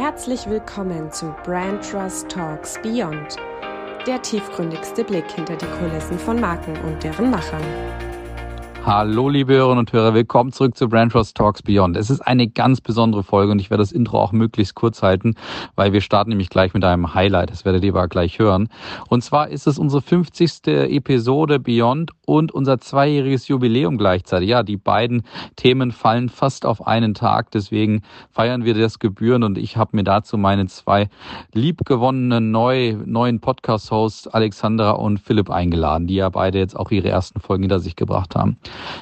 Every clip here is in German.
Herzlich willkommen zu Brand Trust Talks Beyond, der tiefgründigste Blick hinter die Kulissen von Marken und deren Machern. Hallo, liebe Hörerinnen und Hörer, willkommen zurück zu Brand Trust Talks Beyond. Es ist eine ganz besondere Folge und ich werde das Intro auch möglichst kurz halten, weil wir starten nämlich gleich mit einem Highlight. Das werdet ihr aber gleich hören. Und zwar ist es unsere 50. Episode Beyond und unser zweijähriges Jubiläum gleichzeitig. Ja, die beiden Themen fallen fast auf einen Tag, deswegen feiern wir das Gebühren und ich habe mir dazu meine zwei liebgewonnenen neu, neuen Podcast-Hosts Alexandra und Philipp eingeladen, die ja beide jetzt auch ihre ersten Folgen hinter sich gebracht haben.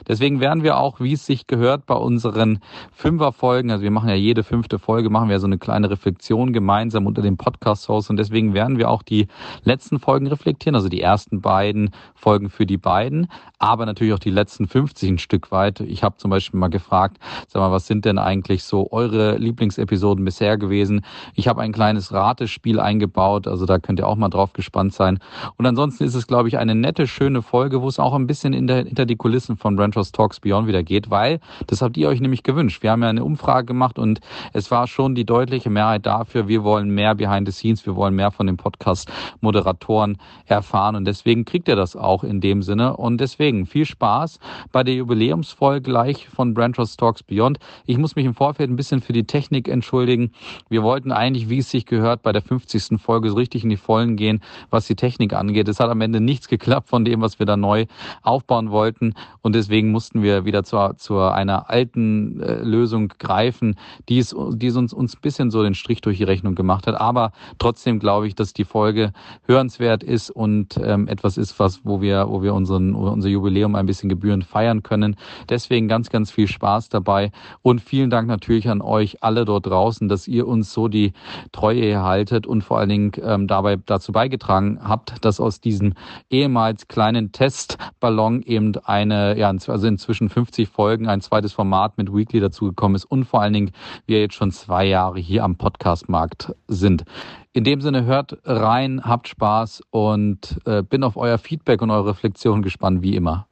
Deswegen werden wir auch, wie es sich gehört, bei unseren Fünferfolgen, also wir machen ja jede fünfte Folge, machen wir so eine kleine Reflexion gemeinsam unter dem Podcast-Host und deswegen werden wir auch die letzten Folgen reflektieren, also die ersten beiden Folgen für die beiden, aber natürlich auch die letzten 50 ein Stück weit. Ich habe zum Beispiel mal gefragt, sag mal, was sind denn eigentlich so eure Lieblingsepisoden bisher gewesen? Ich habe ein kleines Ratespiel eingebaut, also da könnt ihr auch mal drauf gespannt sein. Und ansonsten ist es, glaube ich, eine nette, schöne Folge, wo es auch ein bisschen hinter die Kulissen von Brandhouse Talks Beyond wieder geht, weil das habt ihr euch nämlich gewünscht. Wir haben ja eine Umfrage gemacht und es war schon die deutliche Mehrheit dafür, wir wollen mehr Behind the Scenes, wir wollen mehr von den Podcast-Moderatoren erfahren und deswegen kriegt ihr das auch in dem Sinne und deswegen viel Spaß bei der Jubiläumsfolge gleich von Brandhouse Talks Beyond. Ich muss mich im Vorfeld ein bisschen für die Technik entschuldigen. Wir wollten eigentlich, wie es sich gehört, bei der 50. Folge so richtig in die Vollen gehen, was die Technik angeht. Es hat am Ende nichts geklappt von dem, was wir da neu aufbauen wollten. Und deswegen mussten wir wieder zu, zu einer alten äh, Lösung greifen, die es, die es uns, uns ein bisschen so den Strich durch die Rechnung gemacht hat. Aber trotzdem glaube ich, dass die Folge hörenswert ist und ähm, etwas ist, was, wo wir, wo wir unseren, unser Jubiläum ein bisschen gebührend feiern können. Deswegen ganz, ganz viel Spaß dabei und vielen Dank natürlich an euch alle dort draußen, dass ihr uns so die Treue erhaltet und vor allen Dingen ähm, dabei dazu beigetragen habt, dass aus diesem ehemals kleinen Testballon eben eine ja, also inzwischen 50 Folgen, ein zweites Format mit Weekly dazugekommen ist und vor allen Dingen wir jetzt schon zwei Jahre hier am Podcastmarkt sind. In dem Sinne hört rein, habt Spaß und äh, bin auf euer Feedback und eure Reflexion gespannt, wie immer.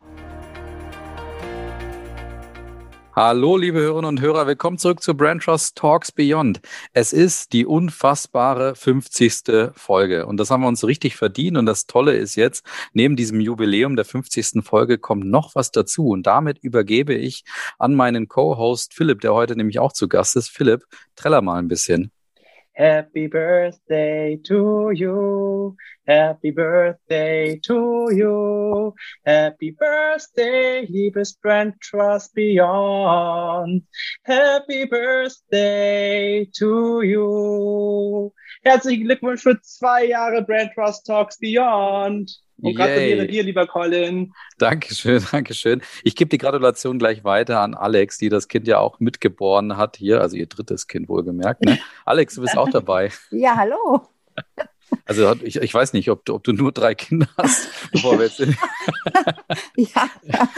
Hallo, liebe Hörerinnen und Hörer, willkommen zurück zu Brand Trust Talks Beyond. Es ist die unfassbare 50. Folge und das haben wir uns richtig verdient und das Tolle ist jetzt, neben diesem Jubiläum der 50. Folge kommt noch was dazu und damit übergebe ich an meinen Co-Host Philipp, der heute nämlich auch zu Gast ist. Philipp, treller mal ein bisschen. Happy birthday to you. Happy birthday to you. Happy birthday, liebes Brand Trust Beyond. Happy birthday to you. Herzlichen Glückwunsch für zwei Jahre Brand Trust Talks Beyond. Und gratuliere dir, lieber Colin. Dankeschön, Dankeschön. Ich gebe die Gratulation gleich weiter an Alex, die das Kind ja auch mitgeboren hat hier, also ihr drittes Kind wohlgemerkt. Ne? Alex, du bist auch dabei. Ja, hallo. Also ich, ich weiß nicht, ob du, ob du nur drei Kinder hast, bevor wir jetzt ja, ja,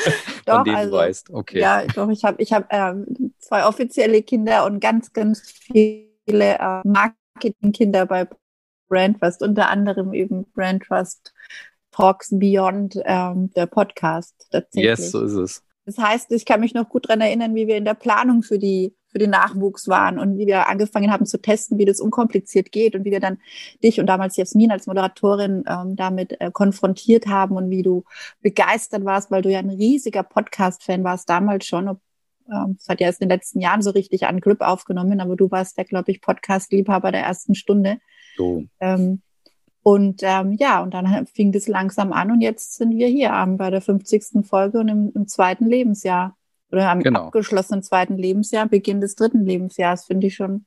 doch, von denen also, du weißt. Okay. Ja, doch, ich habe ich hab, ähm, zwei offizielle Kinder und ganz, ganz viele äh, Marketingkinder bei Brand Trust, unter anderem eben Brand Trust Talks Beyond ähm, der Podcast tatsächlich. Yes, so ist es. Das heißt, ich kann mich noch gut daran erinnern, wie wir in der Planung für die für den Nachwuchs waren und wie wir angefangen haben zu testen, wie das unkompliziert geht und wie wir dann dich und damals Jasmin als Moderatorin ähm, damit äh, konfrontiert haben und wie du begeistert warst, weil du ja ein riesiger Podcast-Fan warst damals schon. Ob, ähm, das hat ja erst in den letzten Jahren so richtig an Glück aufgenommen, aber du warst ja, glaube ich, Podcast-Liebhaber der ersten Stunde. So. Ähm, und ähm, ja, und dann fing das langsam an und jetzt sind wir hier bei der 50. Folge und im, im zweiten Lebensjahr. Oder am genau. abgeschlossenen zweiten Lebensjahr, Beginn des dritten Lebensjahres, finde ich schon,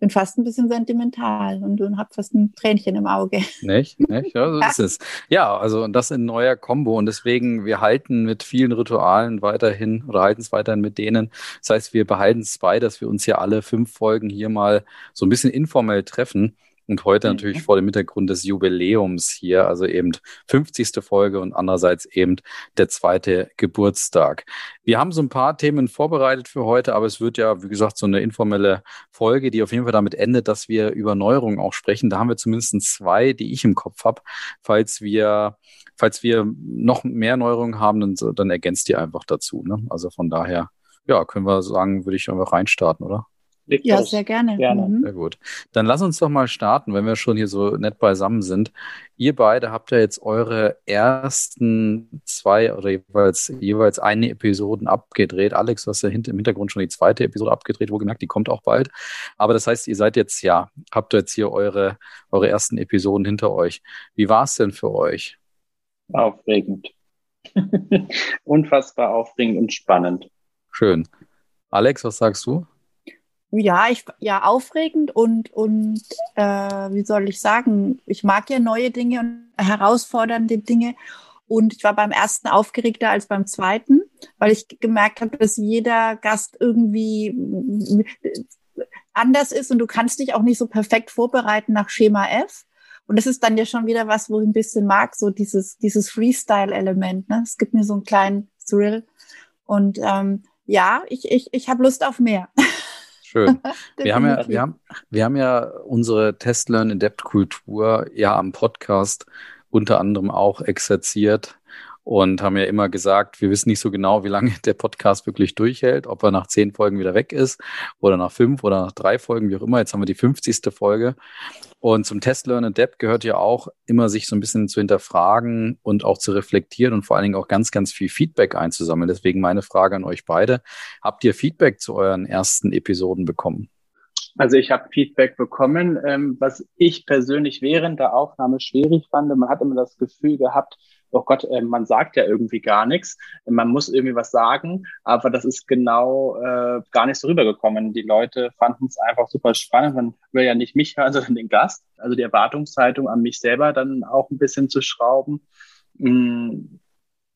bin fast ein bisschen sentimental und, und habe fast ein Tränchen im Auge. Nicht? Nicht? Ja, so ist es. Ja, also das in neuer Combo und deswegen, wir halten mit vielen Ritualen weiterhin oder halten es weiterhin mit denen. Das heißt, wir behalten es bei, dass wir uns hier alle fünf Folgen hier mal so ein bisschen informell treffen und heute mhm. natürlich vor dem Hintergrund des Jubiläums hier, also eben 50. Folge und andererseits eben der zweite Geburtstag. Wir haben so ein paar Themen vorbereitet für heute, aber es wird ja, wie gesagt, so eine informelle Folge, die auf jeden Fall damit endet, dass wir über Neuerungen auch sprechen. Da haben wir zumindest zwei, die ich im Kopf habe. Falls wir, falls wir noch mehr Neuerungen haben, dann, dann ergänzt ihr einfach dazu. Ne? Also von daher, ja, können wir sagen, würde ich einfach reinstarten, oder? Legt ja, los. sehr gerne. gerne. Mhm. Sehr gut. Dann lass uns doch mal starten, wenn wir schon hier so nett beisammen sind. Ihr beide habt ja jetzt eure ersten zwei oder jeweils, jeweils eine Episoden abgedreht. Alex, du hast ja im Hintergrund schon die zweite Episode abgedreht, wo gemerkt, die kommt auch bald. Aber das heißt, ihr seid jetzt, ja, habt jetzt hier eure, eure ersten Episoden hinter euch. Wie war es denn für euch? Aufregend. Unfassbar aufregend und spannend. Schön. Alex, was sagst du? Ja, ich, ja, aufregend und, und äh, wie soll ich sagen, ich mag ja neue Dinge und herausfordernde Dinge. Und ich war beim ersten aufgeregter als beim zweiten, weil ich gemerkt habe, dass jeder Gast irgendwie anders ist und du kannst dich auch nicht so perfekt vorbereiten nach Schema F. Und das ist dann ja schon wieder was, wo ich ein bisschen mag, so dieses, dieses Freestyle-Element. Ne? Es gibt mir so einen kleinen Thrill. Und ähm, ja, ich, ich, ich habe Lust auf mehr. Schön. wir haben ja, wir haben, wir haben ja unsere Test Learn Adapt Kultur ja am Podcast unter anderem auch exerziert und haben ja immer gesagt, wir wissen nicht so genau, wie lange der Podcast wirklich durchhält, ob er nach zehn Folgen wieder weg ist oder nach fünf oder nach drei Folgen, wie auch immer. Jetzt haben wir die 50. Folge. Und zum Test Learn Adapt gehört ja auch immer, sich so ein bisschen zu hinterfragen und auch zu reflektieren und vor allen Dingen auch ganz, ganz viel Feedback einzusammeln. Deswegen meine Frage an euch beide. Habt ihr Feedback zu euren ersten Episoden bekommen? Also ich habe Feedback bekommen, ähm, was ich persönlich während der Aufnahme schwierig fand. Man hat immer das Gefühl gehabt, oh Gott, äh, man sagt ja irgendwie gar nichts. Man muss irgendwie was sagen, aber das ist genau äh, gar nicht so rübergekommen. Die Leute fanden es einfach super spannend. Man will ja nicht mich hören, sondern den Gast. Also die Erwartungshaltung an mich selber dann auch ein bisschen zu schrauben. Mm,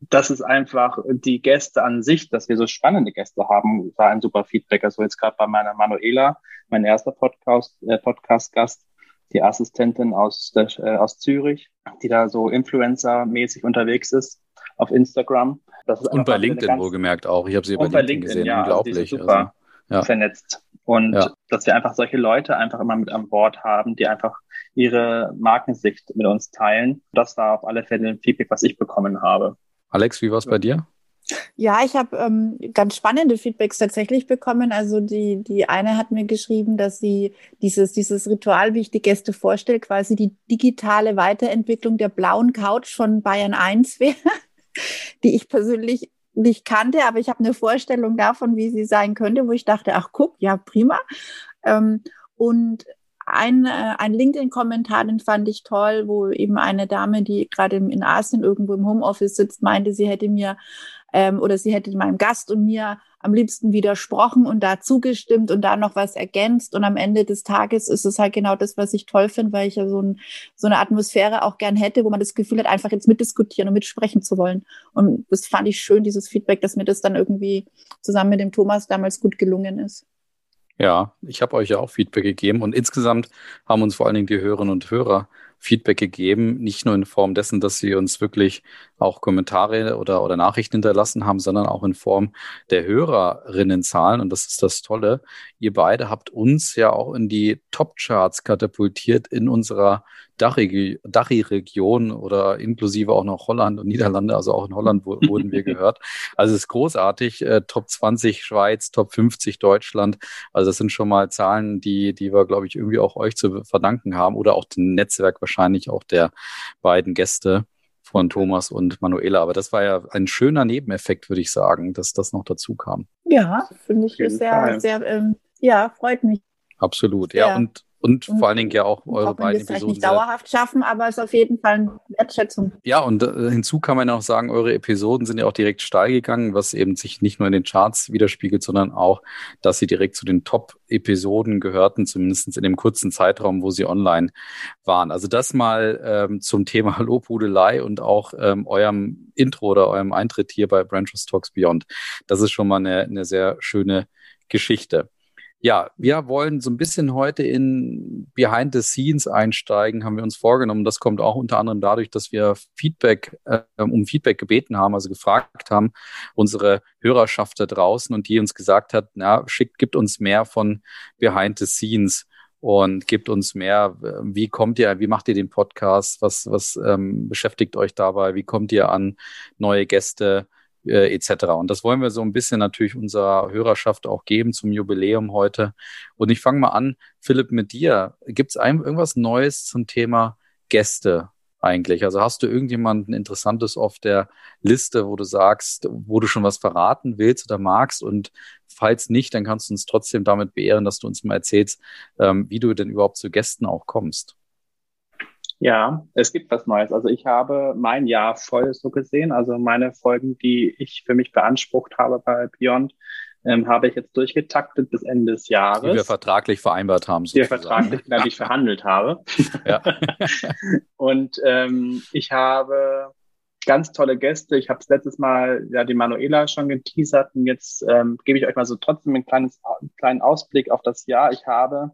das ist einfach die Gäste an sich, dass wir so spannende Gäste haben, war ein super Feedback. Also jetzt gerade bei meiner Manuela, mein erster Podcast, äh, Podcast-Gast, die Assistentin aus, der, äh, aus Zürich, die da so Influencer-mäßig unterwegs ist auf Instagram. und bei LinkedIn wohlgemerkt auch. Ich habe sie bei LinkedIn, LinkedIn, gesehen. Ja, Unglaublich. super also, ja. vernetzt. Und ja. dass wir einfach solche Leute einfach immer mit an Bord haben, die einfach ihre Markensicht mit uns teilen. Das war auf alle Fälle ein Feedback, was ich bekommen habe. Alex, wie war es bei dir? Ja, ich habe ähm, ganz spannende Feedbacks tatsächlich bekommen. Also die, die eine hat mir geschrieben, dass sie dieses, dieses Ritual, wie ich die Gäste vorstelle, quasi die digitale Weiterentwicklung der blauen Couch von Bayern 1 wäre, die ich persönlich nicht kannte, aber ich habe eine Vorstellung davon, wie sie sein könnte, wo ich dachte, ach guck, ja, prima. Ähm, und ein, äh, ein LinkedIn-Kommentar, den fand ich toll, wo eben eine Dame, die gerade in Asien irgendwo im Homeoffice sitzt, meinte, sie hätte mir ähm, oder sie hätte meinem Gast und mir am liebsten widersprochen und da zugestimmt und da noch was ergänzt. Und am Ende des Tages ist es halt genau das, was ich toll finde, weil ich ja so, ein, so eine Atmosphäre auch gern hätte, wo man das Gefühl hat, einfach jetzt mitdiskutieren und mitsprechen zu wollen. Und das fand ich schön, dieses Feedback, dass mir das dann irgendwie zusammen mit dem Thomas damals gut gelungen ist. Ja, ich habe euch ja auch Feedback gegeben und insgesamt haben uns vor allen Dingen die Hörerinnen und Hörer Feedback gegeben, nicht nur in Form dessen, dass sie uns wirklich auch Kommentare oder, oder Nachrichten hinterlassen haben, sondern auch in Form der Hörerinnenzahlen. Und das ist das Tolle. Ihr beide habt uns ja auch in die Top-Charts katapultiert in unserer Dachi-Region oder inklusive auch noch Holland und Niederlande. Also auch in Holland wurden wir gehört. Also es ist großartig. Äh, Top 20 Schweiz, Top 50 Deutschland. Also das sind schon mal Zahlen, die, die wir, glaube ich, irgendwie auch euch zu verdanken haben oder auch dem Netzwerk wahrscheinlich auch der beiden Gäste von Thomas und Manuela. Aber das war ja ein schöner Nebeneffekt, würde ich sagen, dass das noch dazu kam. Ja, finde ich sehr, Fall. sehr, ähm, ja, freut mich. Absolut, sehr. ja. Und und, und vor allen Dingen ja auch eure beiden Episoden. Vielleicht nicht dauerhaft schaffen, aber es ist auf jeden Fall eine Wertschätzung. Ja, und äh, hinzu kann man ja auch sagen, eure Episoden sind ja auch direkt steil gegangen, was eben sich nicht nur in den Charts widerspiegelt, sondern auch, dass sie direkt zu den Top-Episoden gehörten, zumindest in dem kurzen Zeitraum, wo sie online waren. Also das mal ähm, zum Thema Lobhudelei und auch ähm, eurem Intro oder eurem Eintritt hier bei Branches Talks Beyond. Das ist schon mal eine, eine sehr schöne Geschichte. Ja, wir wollen so ein bisschen heute in Behind the Scenes einsteigen, haben wir uns vorgenommen. Das kommt auch unter anderem dadurch, dass wir Feedback, äh, um Feedback gebeten haben, also gefragt haben, unsere Hörerschaft da draußen und die uns gesagt hat, na, schickt, gibt uns mehr von Behind the Scenes und gibt uns mehr, wie kommt ihr, wie macht ihr den Podcast, was, was ähm, beschäftigt euch dabei, wie kommt ihr an neue Gäste, äh, etc. Und das wollen wir so ein bisschen natürlich unserer Hörerschaft auch geben zum Jubiläum heute. Und ich fange mal an, Philipp, mit dir. Gibt es irgendwas Neues zum Thema Gäste eigentlich? Also hast du irgendjemanden Interessantes auf der Liste, wo du sagst, wo du schon was verraten willst oder magst? Und falls nicht, dann kannst du uns trotzdem damit beehren, dass du uns mal erzählst, ähm, wie du denn überhaupt zu Gästen auch kommst. Ja, es gibt was Neues. Also ich habe mein Jahr voll so gesehen. Also meine Folgen, die ich für mich beansprucht habe bei Beyond, ähm, habe ich jetzt durchgetaktet bis Ende des Jahres. Die wir vertraglich vereinbart haben. Die wir vertraglich, die ich verhandelt habe. Ja. Und ähm, ich habe ganz tolle Gäste. Ich habe es letztes Mal ja die Manuela schon geteasert und jetzt ähm, gebe ich euch mal so trotzdem einen kleines, einen kleinen Ausblick auf das Jahr. Ich habe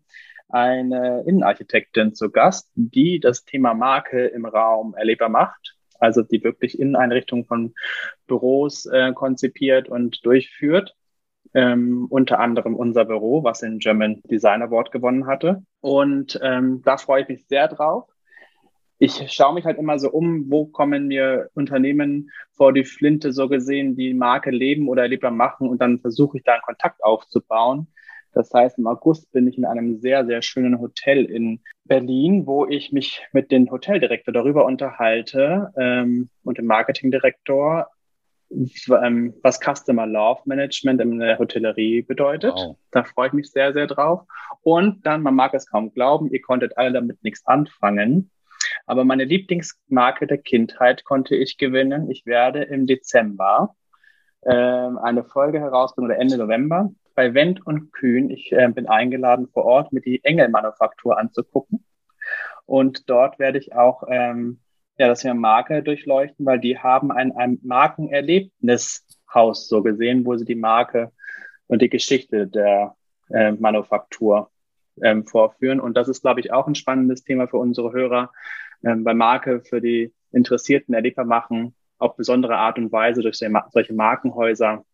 eine Innenarchitektin zu Gast, die das Thema Marke im Raum erlebbar macht. Also die wirklich Inneneinrichtungen von Büros äh, konzipiert und durchführt. Ähm, unter anderem unser Büro, was den German Design Award gewonnen hatte. Und ähm, da freue ich mich sehr drauf. Ich schaue mich halt immer so um, wo kommen mir Unternehmen vor die Flinte so gesehen, die Marke leben oder erlebbar machen und dann versuche ich da einen Kontakt aufzubauen. Das heißt, im August bin ich in einem sehr, sehr schönen Hotel in Berlin, wo ich mich mit dem Hoteldirektor darüber unterhalte ähm, und dem Marketingdirektor, ähm, was Customer Love Management in der Hotellerie bedeutet. Wow. Da freue ich mich sehr, sehr drauf. Und dann, man mag es kaum glauben, ihr konntet alle damit nichts anfangen. Aber meine Lieblingsmarke der Kindheit konnte ich gewinnen. Ich werde im Dezember ähm, eine Folge herausbringen oder Ende November bei Wendt und Kühn. Ich äh, bin eingeladen vor Ort, mir die Engelmanufaktur anzugucken. Und dort werde ich auch ähm, ja, das Thema Marke durchleuchten, weil die haben ein, ein Markenerlebnishaus so gesehen, wo sie die Marke und die Geschichte der äh, Manufaktur ähm, vorführen. Und das ist, glaube ich, auch ein spannendes Thema für unsere Hörer, ähm, bei Marke für die Interessierten erlebbar machen, auf besondere Art und Weise durch solche Markenhäuser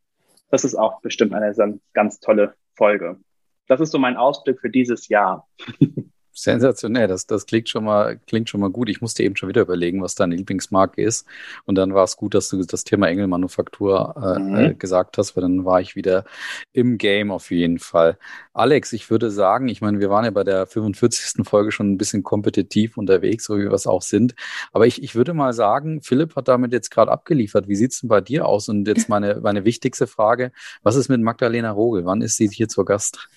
das ist auch bestimmt eine ganz tolle Folge. Das ist so mein Ausblick für dieses Jahr. Sensationell, das, das klingt, schon mal, klingt schon mal gut. Ich musste eben schon wieder überlegen, was deine Lieblingsmarke ist. Und dann war es gut, dass du das Thema Engelmanufaktur äh, mhm. äh, gesagt hast, weil dann war ich wieder im Game auf jeden Fall. Alex, ich würde sagen, ich meine, wir waren ja bei der 45. Folge schon ein bisschen kompetitiv unterwegs, so wie wir es auch sind. Aber ich, ich würde mal sagen, Philipp hat damit jetzt gerade abgeliefert. Wie sieht's denn bei dir aus? Und jetzt meine, meine wichtigste Frage, was ist mit Magdalena Rogel? Wann ist sie hier zur Gast?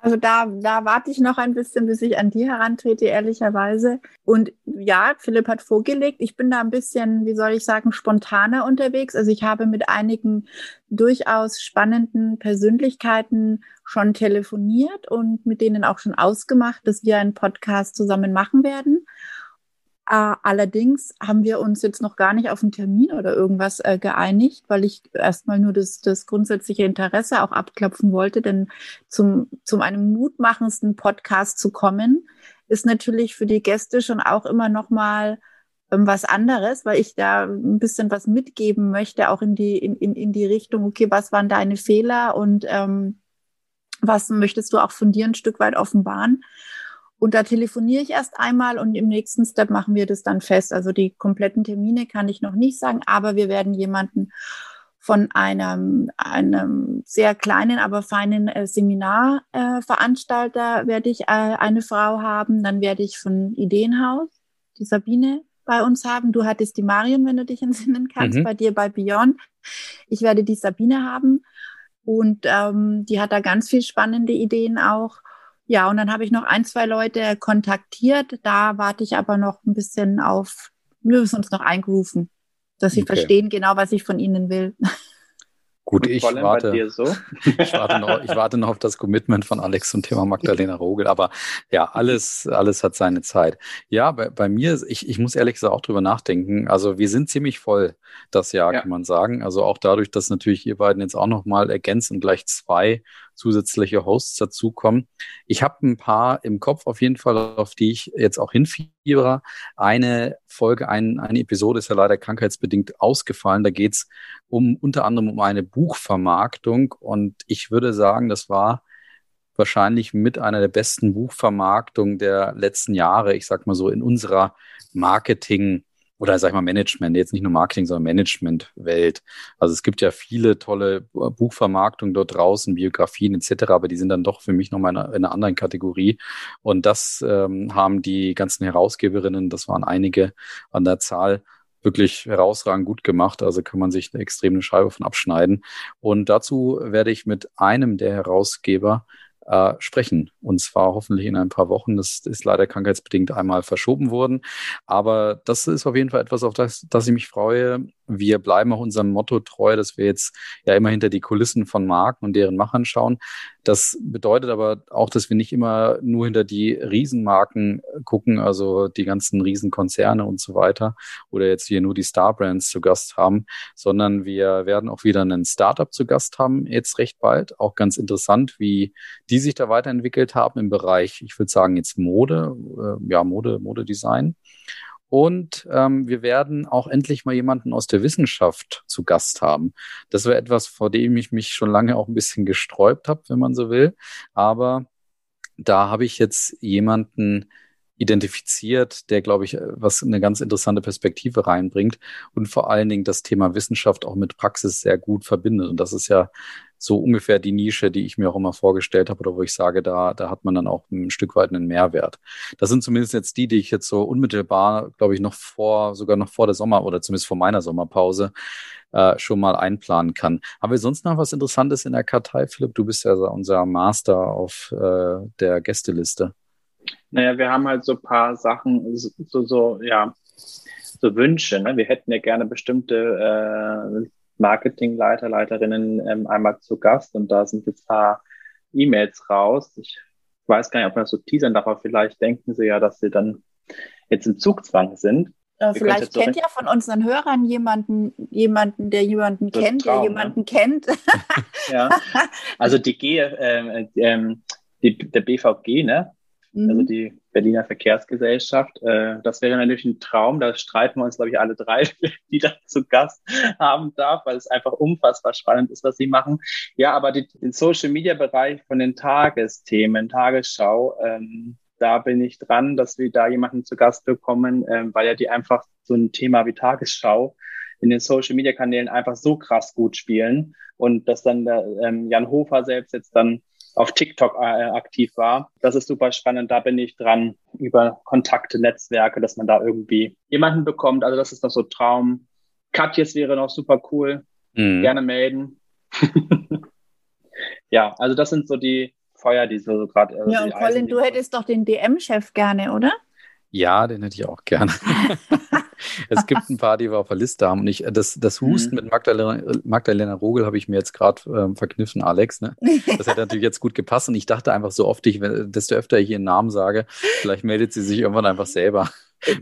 Also da, da warte ich noch ein bisschen, bis ich an die herantrete, ehrlicherweise. Und ja, Philipp hat vorgelegt. Ich bin da ein bisschen, wie soll ich sagen, spontaner unterwegs. Also ich habe mit einigen durchaus spannenden Persönlichkeiten schon telefoniert und mit denen auch schon ausgemacht, dass wir einen Podcast zusammen machen werden. Äh, allerdings haben wir uns jetzt noch gar nicht auf einen Termin oder irgendwas äh, geeinigt, weil ich erstmal nur das, das grundsätzliche Interesse auch abklopfen wollte. Denn zum, zum einem mutmachendsten Podcast zu kommen, ist natürlich für die Gäste schon auch immer noch mal ähm, was anderes, weil ich da ein bisschen was mitgeben möchte, auch in die, in, in, in die Richtung, okay, was waren deine Fehler und ähm, was möchtest du auch von dir ein Stück weit offenbaren? Und da telefoniere ich erst einmal und im nächsten Step machen wir das dann fest. Also die kompletten Termine kann ich noch nicht sagen, aber wir werden jemanden von einem, einem sehr kleinen, aber feinen äh, Seminarveranstalter äh, werde ich äh, eine Frau haben. Dann werde ich von Ideenhaus die Sabine bei uns haben. Du hattest die Marion, wenn du dich entsinnen kannst, mhm. bei dir bei Beyond. Ich werde die Sabine haben und ähm, die hat da ganz viel spannende Ideen auch. Ja, und dann habe ich noch ein, zwei Leute kontaktiert. Da warte ich aber noch ein bisschen auf, wir müssen uns noch eingerufen, dass sie okay. verstehen genau, was ich von ihnen will. Gut, ich warte, so? ich, warte noch, ich warte noch auf das Commitment von Alex zum Thema Magdalena Rogel. Aber ja, alles, alles hat seine Zeit. Ja, bei, bei mir, ich, ich muss ehrlich gesagt auch drüber nachdenken. Also wir sind ziemlich voll das Jahr, ja. kann man sagen. Also auch dadurch, dass natürlich ihr beiden jetzt auch nochmal ergänzt und gleich zwei zusätzliche Hosts dazukommen. Ich habe ein paar im Kopf auf jeden Fall, auf die ich jetzt auch hinfiebere. Eine Folge, ein, eine Episode ist ja leider krankheitsbedingt ausgefallen. Da geht es um unter anderem um eine Buchvermarktung und ich würde sagen, das war wahrscheinlich mit einer der besten Buchvermarktungen der letzten Jahre. Ich sag mal so in unserer Marketing oder sag ich mal Management, jetzt nicht nur Marketing, sondern Management-Welt. Also es gibt ja viele tolle Buchvermarktungen dort draußen, Biografien etc., aber die sind dann doch für mich nochmal in, in einer anderen Kategorie. Und das ähm, haben die ganzen Herausgeberinnen, das waren einige an der Zahl, wirklich herausragend gut gemacht. Also kann man sich eine extreme Scheibe von abschneiden. Und dazu werde ich mit einem der Herausgeber äh, sprechen. Und zwar hoffentlich in ein paar Wochen. Das ist leider krankheitsbedingt einmal verschoben worden. Aber das ist auf jeden Fall etwas, auf das, das ich mich freue. Wir bleiben auch unserem Motto treu, dass wir jetzt ja immer hinter die Kulissen von Marken und deren Machern schauen. Das bedeutet aber auch, dass wir nicht immer nur hinter die Riesenmarken gucken, also die ganzen Riesenkonzerne und so weiter, oder jetzt hier nur die Star Brands zu Gast haben, sondern wir werden auch wieder einen Startup zu Gast haben, jetzt recht bald. Auch ganz interessant, wie die sich da weiterentwickelt haben im Bereich, ich würde sagen, jetzt Mode, äh, ja, Mode, Modedesign. Und ähm, wir werden auch endlich mal jemanden aus der Wissenschaft zu Gast haben. Das wäre etwas, vor dem ich mich schon lange auch ein bisschen gesträubt habe, wenn man so will. Aber da habe ich jetzt jemanden identifiziert, der, glaube ich, was eine ganz interessante Perspektive reinbringt und vor allen Dingen das Thema Wissenschaft auch mit Praxis sehr gut verbindet. Und das ist ja so ungefähr die Nische, die ich mir auch immer vorgestellt habe oder wo ich sage, da, da hat man dann auch ein Stück weit einen Mehrwert. Das sind zumindest jetzt die, die ich jetzt so unmittelbar, glaube ich, noch vor, sogar noch vor der Sommer oder zumindest vor meiner Sommerpause äh, schon mal einplanen kann. Haben wir sonst noch was Interessantes in der Kartei, Philipp? Du bist ja unser Master auf äh, der Gästeliste. Naja, wir haben halt so ein paar Sachen, so, so, ja, so Wünsche. Ne? Wir hätten ja gerne bestimmte äh, Marketingleiter, Leiterinnen ähm, einmal zu Gast und da sind jetzt ein paar E-Mails raus. Ich weiß gar nicht, ob man das so teasern darf, aber vielleicht denken sie ja, dass sie dann jetzt im Zugzwang sind. Äh, vielleicht kennt ja von unseren Hörern jemanden, jemanden, der jemanden so kennt, Traum, der jemanden ne? kennt. ja, also die G, äh, äh, die, der BVG, ne? Also mhm. also die Berliner Verkehrsgesellschaft. Äh, das wäre natürlich ein Traum. Da streiten wir uns, glaube ich, alle drei, die da zu Gast haben darf, weil es einfach unfassbar spannend ist, was sie machen. Ja, aber die, den Social-Media-Bereich von den Tagesthemen, Tagesschau, ähm, da bin ich dran, dass wir da jemanden zu Gast bekommen, ähm, weil ja die einfach so ein Thema wie Tagesschau in den Social Media Kanälen einfach so krass gut spielen und dass dann der ähm, Jan Hofer selbst jetzt dann auf TikTok äh, aktiv war. Das ist super spannend. Da bin ich dran über Kontakte, Netzwerke, dass man da irgendwie jemanden bekommt. Also das ist noch so Traum. Katjes wäre noch super cool. Mhm. Gerne melden. ja, also das sind so die Feuer, die so, gerade. Also ja, und Colin, du hättest doch den DM-Chef gerne, oder? Ja, den hätte ich auch gerne. es gibt ein paar, die wir auf der Liste haben. Und ich, das, das Husten mhm. mit Magdalena, Magdalena Rogel habe ich mir jetzt gerade ähm, verkniffen, Alex. Ne? Das hätte natürlich jetzt gut gepasst. Und ich dachte einfach so oft, ich, desto öfter ich ihren Namen sage, vielleicht meldet sie sich irgendwann einfach selber.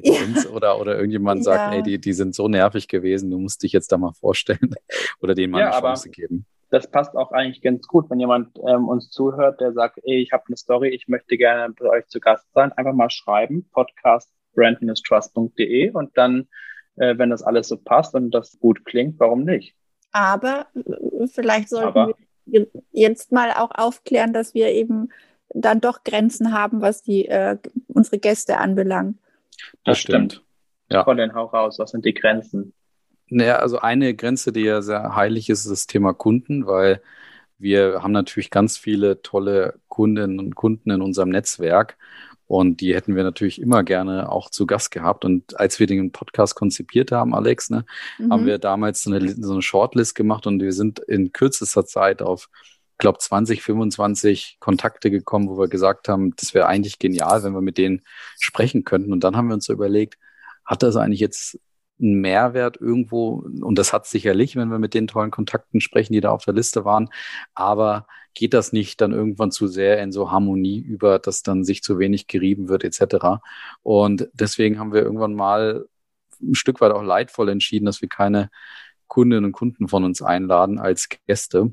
Ja. Uns oder, oder irgendjemand ja. sagt, ey, die, die sind so nervig gewesen, du musst dich jetzt da mal vorstellen oder denen mal ja, eine Chance geben das passt auch eigentlich ganz gut, wenn jemand ähm, uns zuhört, der sagt, ey, ich habe eine Story, ich möchte gerne bei euch zu Gast sein, einfach mal schreiben, podcast brand-trust.de und dann, äh, wenn das alles so passt und das gut klingt, warum nicht? Aber äh, vielleicht sollten Aber, wir jetzt mal auch aufklären, dass wir eben dann doch Grenzen haben, was die äh, unsere Gäste anbelangt. Das stimmt. Ja. Von den Hau raus, was sind die Grenzen? Naja, also eine Grenze, die ja sehr heilig ist, ist das Thema Kunden, weil wir haben natürlich ganz viele tolle Kundinnen und Kunden in unserem Netzwerk und die hätten wir natürlich immer gerne auch zu Gast gehabt. Und als wir den Podcast konzipiert haben, Alex, ne, mhm. haben wir damals so eine, so eine Shortlist gemacht und wir sind in kürzester Zeit auf, ich glaube, 20, 25 Kontakte gekommen, wo wir gesagt haben, das wäre eigentlich genial, wenn wir mit denen sprechen könnten. Und dann haben wir uns so überlegt, hat das eigentlich jetzt einen Mehrwert irgendwo, und das hat sicherlich, wenn wir mit den tollen Kontakten sprechen, die da auf der Liste waren, aber geht das nicht dann irgendwann zu sehr in so Harmonie über, dass dann sich zu wenig gerieben wird etc. Und deswegen haben wir irgendwann mal ein Stück weit auch leidvoll entschieden, dass wir keine Kundinnen und Kunden von uns einladen als Gäste,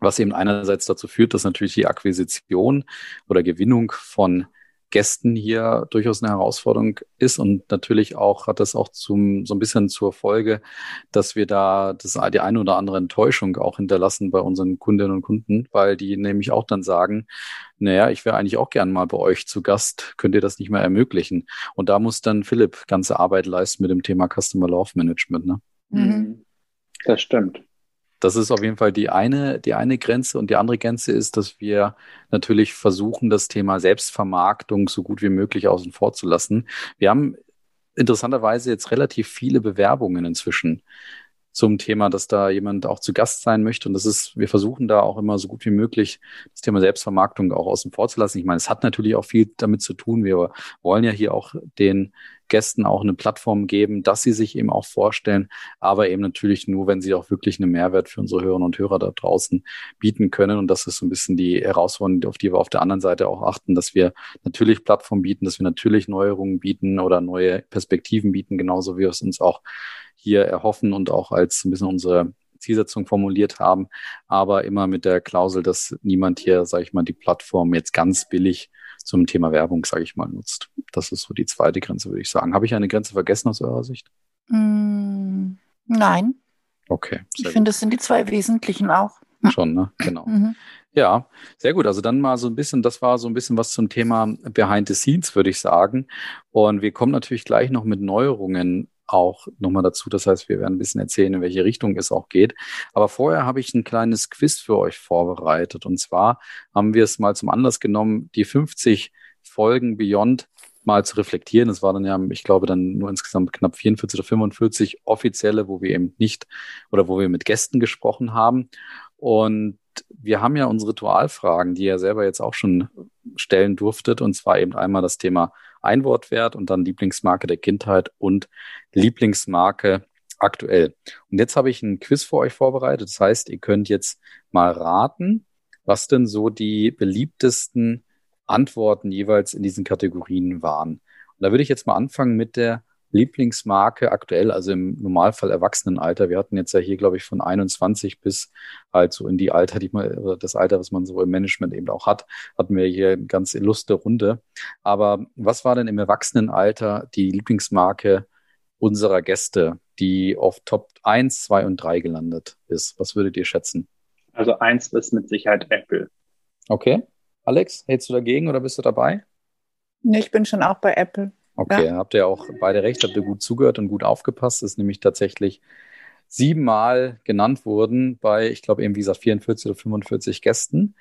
was eben einerseits dazu führt, dass natürlich die Akquisition oder Gewinnung von Gästen hier durchaus eine Herausforderung ist und natürlich auch hat das auch zum, so ein bisschen zur Folge, dass wir da das, die eine oder andere Enttäuschung auch hinterlassen bei unseren Kundinnen und Kunden, weil die nämlich auch dann sagen, naja, ich wäre eigentlich auch gern mal bei euch zu Gast, könnt ihr das nicht mehr ermöglichen? Und da muss dann Philipp ganze Arbeit leisten mit dem Thema Customer Love Management. Ne? Mhm. Das stimmt. Das ist auf jeden Fall die eine, die eine Grenze. Und die andere Grenze ist, dass wir natürlich versuchen, das Thema Selbstvermarktung so gut wie möglich außen vor zu lassen. Wir haben interessanterweise jetzt relativ viele Bewerbungen inzwischen zum Thema, dass da jemand auch zu Gast sein möchte. Und das ist, wir versuchen da auch immer so gut wie möglich das Thema Selbstvermarktung auch außen vor zu lassen. Ich meine, es hat natürlich auch viel damit zu tun. Wir wollen ja hier auch den Gästen auch eine Plattform geben, dass sie sich eben auch vorstellen, aber eben natürlich nur, wenn sie auch wirklich einen Mehrwert für unsere Hörerinnen und Hörer da draußen bieten können. Und das ist so ein bisschen die Herausforderung, auf die wir auf der anderen Seite auch achten, dass wir natürlich Plattformen bieten, dass wir natürlich Neuerungen bieten oder neue Perspektiven bieten, genauso wie wir es uns auch hier erhoffen und auch als ein bisschen unsere Zielsetzung formuliert haben, aber immer mit der Klausel, dass niemand hier, sage ich mal, die Plattform jetzt ganz billig zum Thema Werbung, sage ich mal, nutzt. Das ist so die zweite Grenze, würde ich sagen. Habe ich eine Grenze vergessen aus eurer Sicht? Mm, nein. Okay. Ich finde, das sind die zwei wesentlichen auch. Schon, ne? Genau. Mhm. Ja, sehr gut. Also dann mal so ein bisschen, das war so ein bisschen was zum Thema Behind the Scenes, würde ich sagen. Und wir kommen natürlich gleich noch mit Neuerungen auch nochmal dazu. Das heißt, wir werden ein bisschen erzählen, in welche Richtung es auch geht. Aber vorher habe ich ein kleines Quiz für euch vorbereitet. Und zwar haben wir es mal zum Anlass genommen, die 50 Folgen Beyond mal zu reflektieren. Es war dann ja, ich glaube, dann nur insgesamt knapp 44 oder 45 offizielle, wo wir eben nicht oder wo wir mit Gästen gesprochen haben. Und wir haben ja unsere Ritualfragen, die ihr selber jetzt auch schon stellen durftet. Und zwar eben einmal das Thema Einwortwert und dann Lieblingsmarke der Kindheit und Lieblingsmarke aktuell. Und jetzt habe ich ein Quiz für euch vorbereitet. Das heißt, ihr könnt jetzt mal raten, was denn so die beliebtesten Antworten jeweils in diesen Kategorien waren. Und da würde ich jetzt mal anfangen mit der Lieblingsmarke aktuell, also im Normalfall Erwachsenenalter. Wir hatten jetzt ja hier, glaube ich, von 21 bis halt so in die Alter, die man, oder das Alter, was man so im Management eben auch hat, hatten wir hier eine ganz illustre Runde. Aber was war denn im Erwachsenenalter die Lieblingsmarke unserer Gäste, die auf Top 1, 2 und 3 gelandet ist? Was würdet ihr schätzen? Also eins ist mit Sicherheit Apple. Okay. Alex, hältst du dagegen oder bist du dabei? Nee, ich bin schon auch bei Apple. Okay, ja. habt ihr auch beide recht, habt ihr gut zugehört und gut aufgepasst. Das ist nämlich tatsächlich siebenmal genannt worden bei, ich glaube, eben wie gesagt, 44 oder 45 Gästen.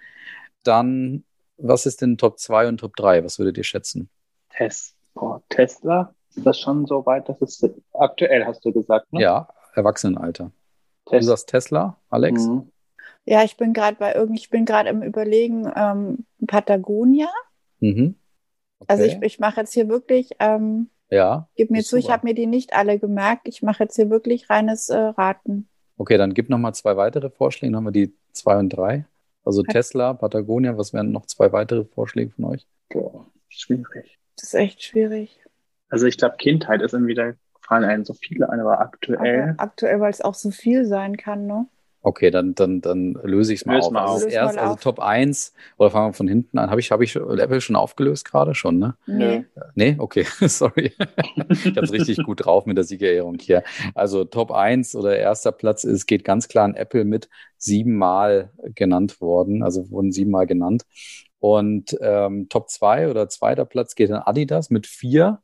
Dann, was ist denn Top 2 und Top 3? Was würdet ihr schätzen? Test, oh, Tesla, ist das schon so weit, dass es aktuell, hast du gesagt, ne? Ja, Erwachsenenalter. Test. Du sagst Tesla, Alex? Mhm. Ja, ich bin gerade bei irgendwie, ich bin gerade im Überlegen, ähm, Patagonia. Mhm. Also ich, ich mache jetzt hier wirklich, ähm, ja, gib mir zu, super. ich habe mir die nicht alle gemerkt. Ich mache jetzt hier wirklich reines äh, Raten. Okay, dann gib noch mal zwei weitere Vorschläge. Dann haben wir die zwei und drei. Also okay. Tesla, Patagonia, was wären noch zwei weitere Vorschläge von euch? Boah, schwierig. Das ist echt schwierig. Also ich glaube, Kindheit ist irgendwie, da fallen einem so viele ein, aber aktuell. Aber aktuell, weil es auch so viel sein kann, ne? Okay, dann, dann, dann löse ich es mal Löse auf. Mal also, erst, also Top 1, oder fangen wir von hinten an. Habe ich, hab ich Level schon aufgelöst gerade schon, ne? Nee. Nee, okay, sorry. ich habe es richtig gut drauf mit der Siegerehrung hier. Also Top 1 oder erster Platz ist, geht ganz klar an Apple mit siebenmal genannt worden, also wurden siebenmal genannt. Und ähm, Top 2 oder zweiter Platz geht an Adidas mit vier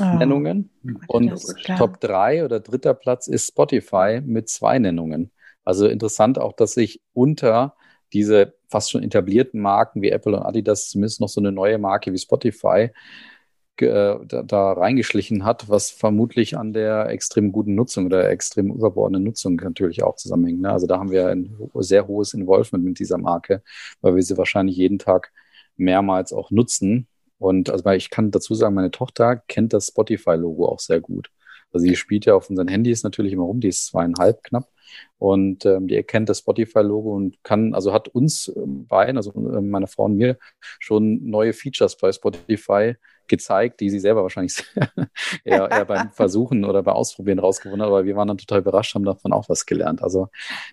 oh, Nennungen. Und Top 3 oder dritter Platz ist Spotify mit zwei Nennungen. Also interessant auch, dass sich unter diese fast schon etablierten Marken wie Apple und Adidas zumindest noch so eine neue Marke wie Spotify äh, da, da, reingeschlichen hat, was vermutlich an der extrem guten Nutzung oder extrem überbordenden Nutzung natürlich auch zusammenhängt. Ne? Also da haben wir ein sehr hohes Involvement mit dieser Marke, weil wir sie wahrscheinlich jeden Tag mehrmals auch nutzen. Und also ich kann dazu sagen, meine Tochter kennt das Spotify-Logo auch sehr gut. Also sie spielt ja auf unseren Handys natürlich immer rum, die ist zweieinhalb knapp. Und ähm, die erkennt das Spotify-Logo und kann, also hat uns beiden, also äh, meine Frau und mir, schon neue Features bei Spotify gezeigt, die sie selber wahrscheinlich eher, eher beim Versuchen oder beim Ausprobieren rausgefunden hat, aber wir waren dann total überrascht, haben davon auch was gelernt. Also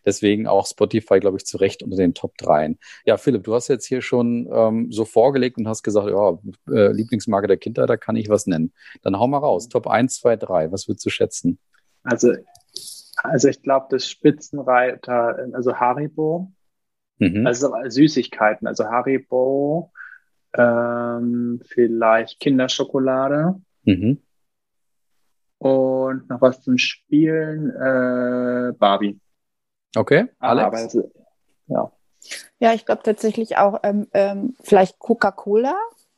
deswegen auch Spotify, glaube ich, zu Recht unter den Top 3. Ja, Philipp, du hast jetzt hier schon ähm, so vorgelegt und hast gesagt, ja, äh, Lieblingsmarke der Kindheit, da kann ich was nennen. Dann hau mal raus. Top 1, 2, 3. Was würdest du schätzen? Also, also ich glaube, das Spitzenreiter, also Haribo, mhm. also Süßigkeiten, also Haribo, ähm, vielleicht Kinderschokolade. Mhm. Und noch was zum Spielen, äh, Barbie. Okay, Alex? Aber, ja. ja, ich glaube tatsächlich auch ähm, ähm, vielleicht Coca-Cola,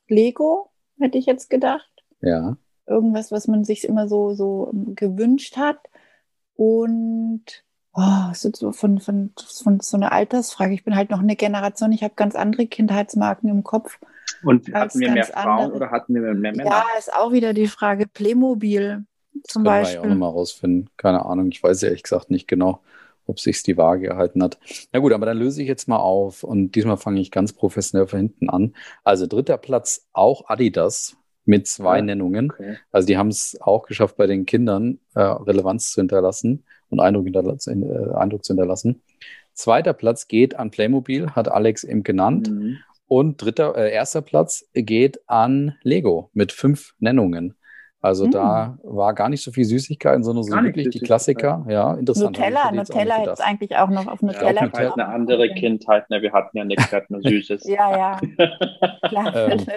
Lego, hätte ich jetzt gedacht. Ja. Irgendwas, was man sich immer so, so gewünscht hat. Und oh, so von, von, von so einer Altersfrage. Ich bin halt noch eine Generation, ich habe ganz andere Kindheitsmarken im Kopf. Und hatten wir mehr Frauen andere. oder hatten wir mehr Männer? Ja, ist auch wieder die Frage. Playmobil zum das Beispiel. Wir ja auch nochmal rausfinden. Keine Ahnung. Ich weiß ehrlich gesagt nicht genau, ob sich die Waage gehalten hat. Na gut, aber dann löse ich jetzt mal auf und diesmal fange ich ganz professionell von hinten an. Also dritter Platz auch Adidas mit zwei ja, Nennungen. Okay. Also die haben es auch geschafft, bei den Kindern äh, Relevanz zu hinterlassen und Eindruck, hinterlassen, äh, Eindruck zu hinterlassen. Zweiter Platz geht an Playmobil, hat Alex eben genannt. Mhm. Und dritter, äh, erster Platz geht an Lego mit fünf Nennungen. Also hm. da war gar nicht so viel Süßigkeiten, sondern so wirklich die Klassiker. Ja, interessant. Nutella, Nutella hätte es eigentlich auch noch auf Nutella. Ja, ich halt eine andere Kindheit. Ne? Wir hatten ja nichts, wir hatten nur Süßes. ja, ja. Klar, ähm,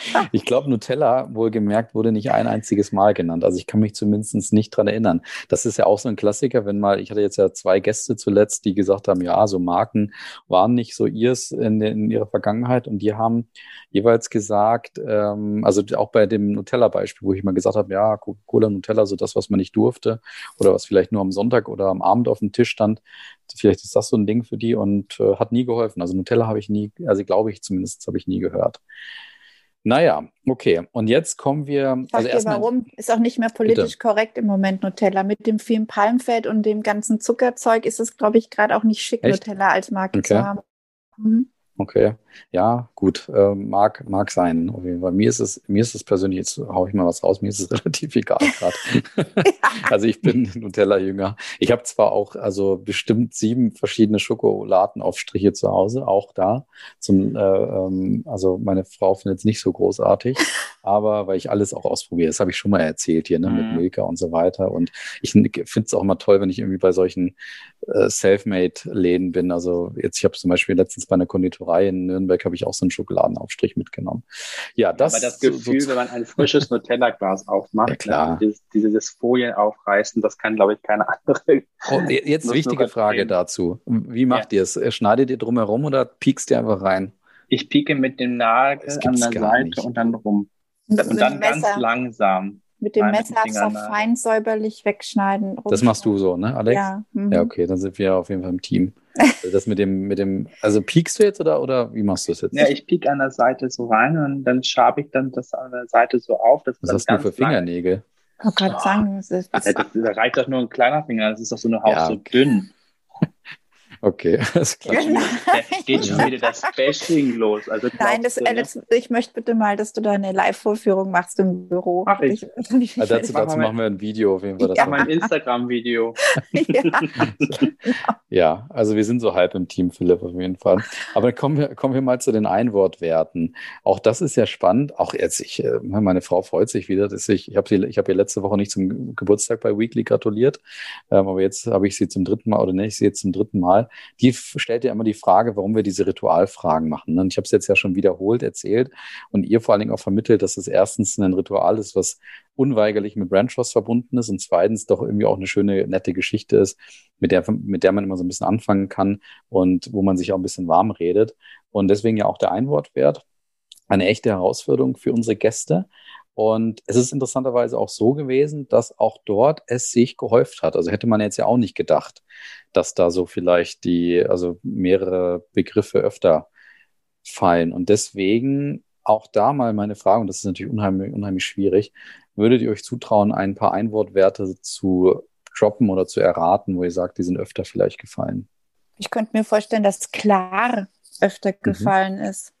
ich glaube, Nutella, wohlgemerkt, wurde nicht ein einziges Mal genannt. Also ich kann mich zumindest nicht dran erinnern. Das ist ja auch so ein Klassiker, wenn mal, ich hatte jetzt ja zwei Gäste zuletzt, die gesagt haben, ja, so Marken waren nicht so ihrs in, in ihrer Vergangenheit und die haben jeweils gesagt, ähm, also auch bei dem Nutella Beispiel, wo ich mal gesagt habe, ja, Coca-Cola, Nutella, so das, was man nicht durfte oder was vielleicht nur am Sonntag oder am Abend auf dem Tisch stand. Vielleicht ist das so ein Ding für die und äh, hat nie geholfen. Also Nutella habe ich nie, also glaube ich zumindest, habe ich nie gehört. Naja, okay. Und jetzt kommen wir. Sag also dir warum? Ist auch nicht mehr politisch bitte. korrekt im Moment Nutella. Mit dem vielen Palmfett und dem ganzen Zuckerzeug ist es, glaube ich, gerade auch nicht schick, Echt? Nutella als Marke okay. zu haben. Mhm. Okay, ja, gut, äh, mag, mag sein. Fall. Mir ist es, mir ist es persönlich, jetzt haue ich mal was raus, mir ist es relativ egal gerade. also ich bin Nutella-Jünger. Ich habe zwar auch also bestimmt sieben verschiedene Schokoladenaufstriche zu Hause, auch da. Zum, äh, ähm, also meine Frau findet es nicht so großartig, aber weil ich alles auch ausprobiere. Das habe ich schon mal erzählt hier, ne, mhm. mit Milka und so weiter. Und ich finde es auch immer toll, wenn ich irgendwie bei solchen äh, Selfmade-Läden bin. Also jetzt, ich habe zum Beispiel letztens bei einer Konditorei in Nürnberg habe ich auch so einen Schokoladenaufstrich mitgenommen. Ja, das. Aber das Gefühl, so, wenn man ein frisches Nutella-Glas aufmacht, ja, klar. Dieses, dieses Folien aufreißen, das kann, glaube ich, keine andere. Oh, jetzt wichtige Frage dazu. Wie macht ja. ihr es? Schneidet ihr drumherum oder piekst ihr einfach rein? Ich pieke mit dem Nagel an der Seite nicht. und dann rum. Und, und dann ganz langsam. Mit dem Messer so fein säuberlich wegschneiden. Das machst du so, ne, Alex? Ja. Mhm. Ja, okay, dann sind wir auf jeden Fall im Team. Also das mit dem, mit dem, also piekst du jetzt oder, oder wie machst du das jetzt? Ja, ich piek an der Seite so rein und dann schabe ich dann das an der Seite so auf. Dass Was hast du für Fingernägel? Ich wollte gerade sagen, das ist. Das, das, da reicht doch nur ein kleiner Finger, das ist doch so eine Haus ja. so dünn. Okay, alles klar. Genau. Geht schon wieder das Bashing los. Also Nein, das, äh, das, ich möchte bitte mal, dass du da eine Live-Vorführung machst im Büro. Mach ich. ich, ich also dazu, dazu machen wir ein Video auf jeden Fall. Ja. Mein Instagram-Video. ja. ja, also wir sind so halb im Team, Philipp, auf jeden Fall. Aber kommen wir, kommen wir mal zu den Einwortwerten. Auch das ist ja spannend. Auch jetzt, ich, äh, meine Frau freut sich wieder, dass ich, ich habe sie, ich habe ihr letzte Woche nicht zum Geburtstag bei Weekly gratuliert, ähm, aber jetzt habe ich sie zum dritten Mal, oder ich sie jetzt zum dritten Mal die stellt ja immer die Frage, warum wir diese Ritualfragen machen. Und ich habe es jetzt ja schon wiederholt erzählt und ihr vor allen Dingen auch vermittelt, dass es erstens ein Ritual ist, was unweigerlich mit Brand Trust verbunden ist und zweitens doch irgendwie auch eine schöne, nette Geschichte ist, mit der, mit der man immer so ein bisschen anfangen kann und wo man sich auch ein bisschen warm redet. Und deswegen ja auch der Einwortwert. Eine echte Herausforderung für unsere Gäste. Und es ist interessanterweise auch so gewesen, dass auch dort es sich gehäuft hat. Also hätte man jetzt ja auch nicht gedacht, dass da so vielleicht die, also mehrere Begriffe öfter fallen. Und deswegen auch da mal meine Frage, und das ist natürlich unheimlich, unheimlich schwierig, würdet ihr euch zutrauen, ein paar Einwortwerte zu droppen oder zu erraten, wo ihr sagt, die sind öfter vielleicht gefallen? Ich könnte mir vorstellen, dass klar öfter mhm. gefallen ist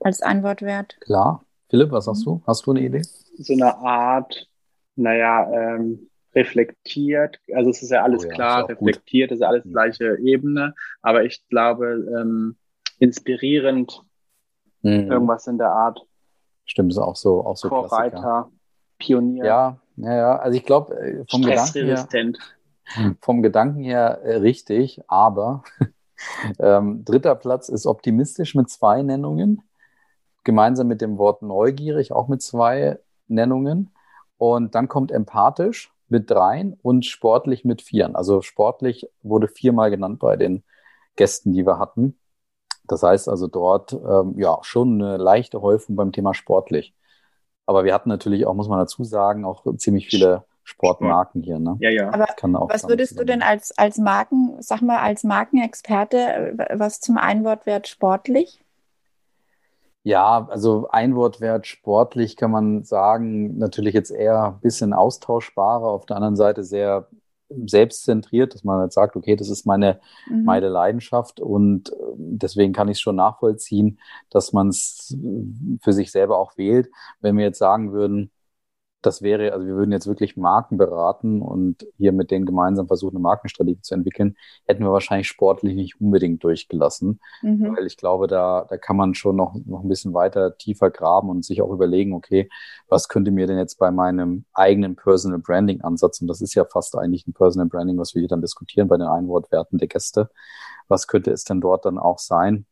als Antwortwert. Klar. Philipp, was sagst du? Hast du eine Idee? So eine Art, naja, ähm, reflektiert. Also es ist ja alles oh ja, klar, reflektiert, gut. ist ja alles mhm. gleiche Ebene. Aber ich glaube, ähm, inspirierend, mhm. irgendwas in der Art. Stimmt, ist auch so, auch so Vorreiter, Klassiker. Pionier. Ja, ja, ja. Also ich glaube, äh, vom Gedanken her, vom Gedanken her äh, richtig, aber ähm, dritter Platz ist optimistisch mit zwei Nennungen, gemeinsam mit dem Wort neugierig auch mit zwei Nennungen. Und dann kommt empathisch mit dreien und sportlich mit vieren. Also sportlich wurde viermal genannt bei den Gästen, die wir hatten. Das heißt also dort ähm, ja schon eine leichte Häufung beim Thema sportlich. Aber wir hatten natürlich auch, muss man dazu sagen, auch ziemlich viele Sportmarken hier. Ne? Ja, ja. Aber was würdest du denn als, als Marken, sag mal, als Markenexperte, äh, was zum Einwortwert sportlich? Ja, also Einwortwert sportlich kann man sagen, natürlich jetzt eher ein bisschen austauschbarer, auf der anderen Seite sehr selbstzentriert, dass man halt sagt, okay, das ist meine, mhm. meine Leidenschaft und äh, deswegen kann ich es schon nachvollziehen, dass man es für sich selber auch wählt. Wenn wir jetzt sagen würden, das wäre, also wir würden jetzt wirklich Marken beraten und hier mit denen gemeinsam versuchen, eine Markenstrategie zu entwickeln, hätten wir wahrscheinlich sportlich nicht unbedingt durchgelassen. Mhm. Weil ich glaube, da, da kann man schon noch, noch ein bisschen weiter tiefer graben und sich auch überlegen, okay, was könnte mir denn jetzt bei meinem eigenen Personal Branding Ansatz, und das ist ja fast eigentlich ein Personal Branding, was wir hier dann diskutieren bei den Einwortwerten der Gäste, was könnte es denn dort dann auch sein?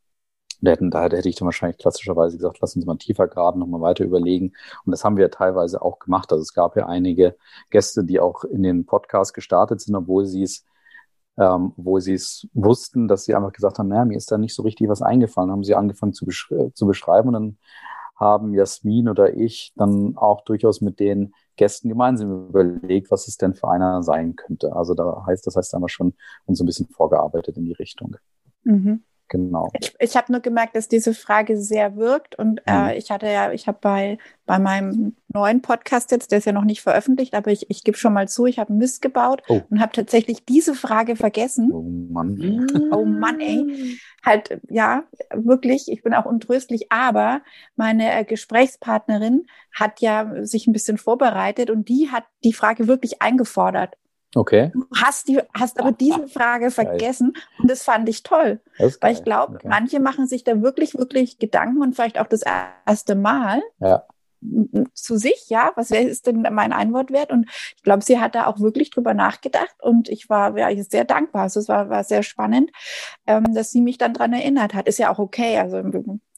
Da, hätten, da hätte ich dann wahrscheinlich klassischerweise gesagt, lass uns mal tiefer graben, nochmal weiter überlegen. Und das haben wir teilweise auch gemacht. Also es gab ja einige Gäste, die auch in den Podcast gestartet sind, obwohl sie es ähm, wo sie es wussten, dass sie einfach gesagt haben, naja, mir ist da nicht so richtig was eingefallen. haben sie angefangen zu, besch zu beschreiben und dann haben Jasmin oder ich dann auch durchaus mit den Gästen gemeinsam überlegt, was es denn für einer sein könnte. Also da heißt, das heißt einmal schon uns ein bisschen vorgearbeitet in die Richtung. Mhm. Genau. Ich, ich habe nur gemerkt, dass diese Frage sehr wirkt und äh, mhm. ich hatte ja, ich habe bei, bei meinem neuen Podcast jetzt, der ist ja noch nicht veröffentlicht, aber ich, ich gebe schon mal zu, ich habe Mist gebaut oh. und habe tatsächlich diese Frage vergessen. Oh Mann. Mhm. Oh Mann, ey. Halt, ja, wirklich, ich bin auch untröstlich, aber meine äh, Gesprächspartnerin hat ja sich ein bisschen vorbereitet und die hat die Frage wirklich eingefordert. Okay. Du hast, die, hast aber diese Frage vergessen und das fand ich toll. Weil ich glaube, okay. manche machen sich da wirklich, wirklich Gedanken und vielleicht auch das erste Mal. Ja. Zu sich, ja, was ist denn mein Einwortwert? Und ich glaube, sie hat da auch wirklich drüber nachgedacht und ich war ja, sehr dankbar. Also es war, war sehr spannend, ähm, dass sie mich dann dran erinnert hat. Ist ja auch okay. Also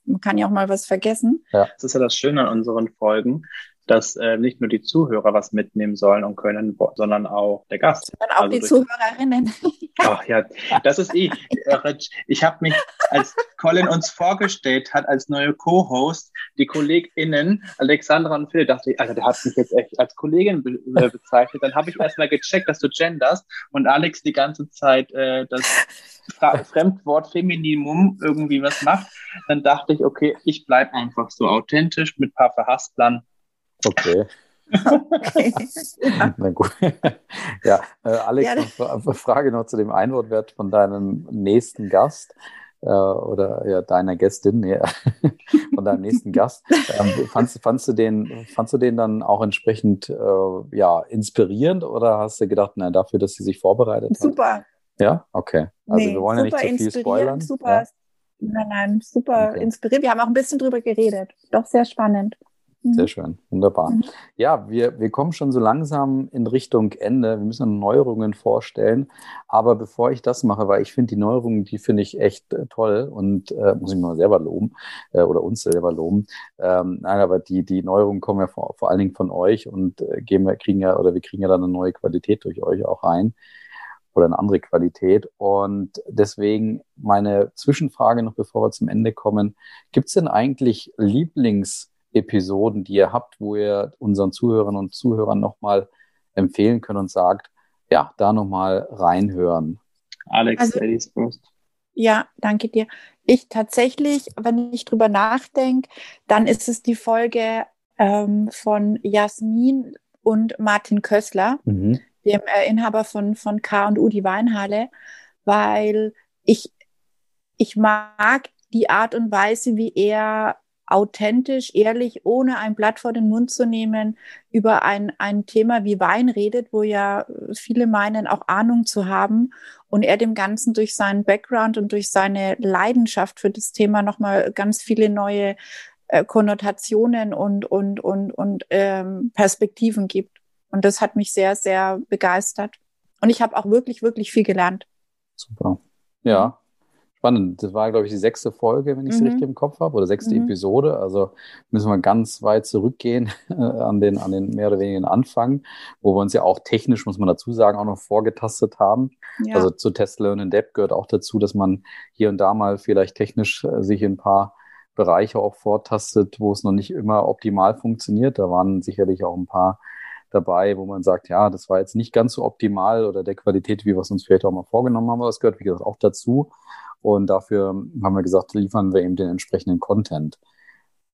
man kann ja auch mal was vergessen. Ja. Das ist ja das Schöne an unseren Folgen, dass äh, nicht nur die Zuhörer was mitnehmen sollen und können, sondern auch der Gast. Sondern auch also die Zuhörerinnen. Ach ja, das ist eh. Ich habe mich, als Colin uns vorgestellt hat als neue Co-Host, die KollegInnen, Alexandra und Phil, dachte ich, also der hat mich jetzt echt als Kollegin be äh, bezeichnet. Dann habe ich erstmal gecheckt, dass du genderst und Alex die ganze Zeit äh, das Fra Fremdwort Femininum irgendwie was macht. Dann dachte ich, okay, ich bleib einfach so authentisch mit paar Verhasplern Okay. okay. Na gut. ja, äh, Alex, ja, Frage noch zu dem Einwortwert von deinem nächsten Gast äh, oder ja, deiner Gästin, ja, von deinem nächsten Gast. Ähm, fandst, fandst, du den, fandst du den dann auch entsprechend äh, ja, inspirierend oder hast du gedacht, na, dafür, dass sie sich vorbereitet hat? Super. Ja, okay. Also nee, wir wollen ja nicht zu viel spoilern. Super, ja? nein, nein, super okay. inspiriert. Wir haben auch ein bisschen drüber geredet. Doch sehr spannend. Sehr mhm. schön, wunderbar. Mhm. Ja, wir, wir kommen schon so langsam in Richtung Ende. Wir müssen Neuerungen vorstellen. Aber bevor ich das mache, weil ich finde die Neuerungen, die finde ich echt äh, toll und äh, muss ich mal selber loben äh, oder uns selber loben. Ähm, nein, aber die, die Neuerungen kommen ja vor, vor allen Dingen von euch und äh, geben, wir kriegen ja oder wir kriegen ja dann eine neue Qualität durch euch auch rein oder eine andere Qualität. Und deswegen meine Zwischenfrage noch, bevor wir zum Ende kommen. Gibt es denn eigentlich Lieblings- Episoden, die ihr habt, wo ihr unseren Zuhörern und Zuhörern nochmal empfehlen könnt und sagt, ja, da nochmal reinhören. Alex, also, Ladies first. Ja, danke dir. Ich tatsächlich, wenn ich drüber nachdenke, dann ist es die Folge ähm, von Jasmin und Martin Kössler. Mhm. dem äh, Inhaber von, von K und U, die Weinhalle, weil ich, ich mag die Art und Weise, wie er authentisch, ehrlich, ohne ein Blatt vor den Mund zu nehmen, über ein, ein Thema wie Wein redet, wo ja viele meinen, auch Ahnung zu haben. Und er dem Ganzen durch seinen Background und durch seine Leidenschaft für das Thema nochmal ganz viele neue äh, Konnotationen und, und, und, und ähm, Perspektiven gibt. Und das hat mich sehr, sehr begeistert. Und ich habe auch wirklich, wirklich viel gelernt. Super. Ja, spannend. Das war, glaube ich, die sechste Folge, wenn ich es mhm. richtig im Kopf habe, oder sechste mhm. Episode. Also müssen wir ganz weit zurückgehen äh, an, den, an den mehr oder weniger Anfang, wo wir uns ja auch technisch, muss man dazu sagen, auch noch vorgetastet haben. Ja. Also zu Test Learn and Depth gehört auch dazu, dass man hier und da mal vielleicht technisch äh, sich in ein paar Bereiche auch vortastet, wo es noch nicht immer optimal funktioniert. Da waren sicherlich auch ein paar dabei, wo man sagt, ja, das war jetzt nicht ganz so optimal oder der Qualität, wie wir es uns vielleicht auch mal vorgenommen haben, aber das gehört, wie gesagt, auch dazu. Und dafür haben wir gesagt, liefern wir eben den entsprechenden Content.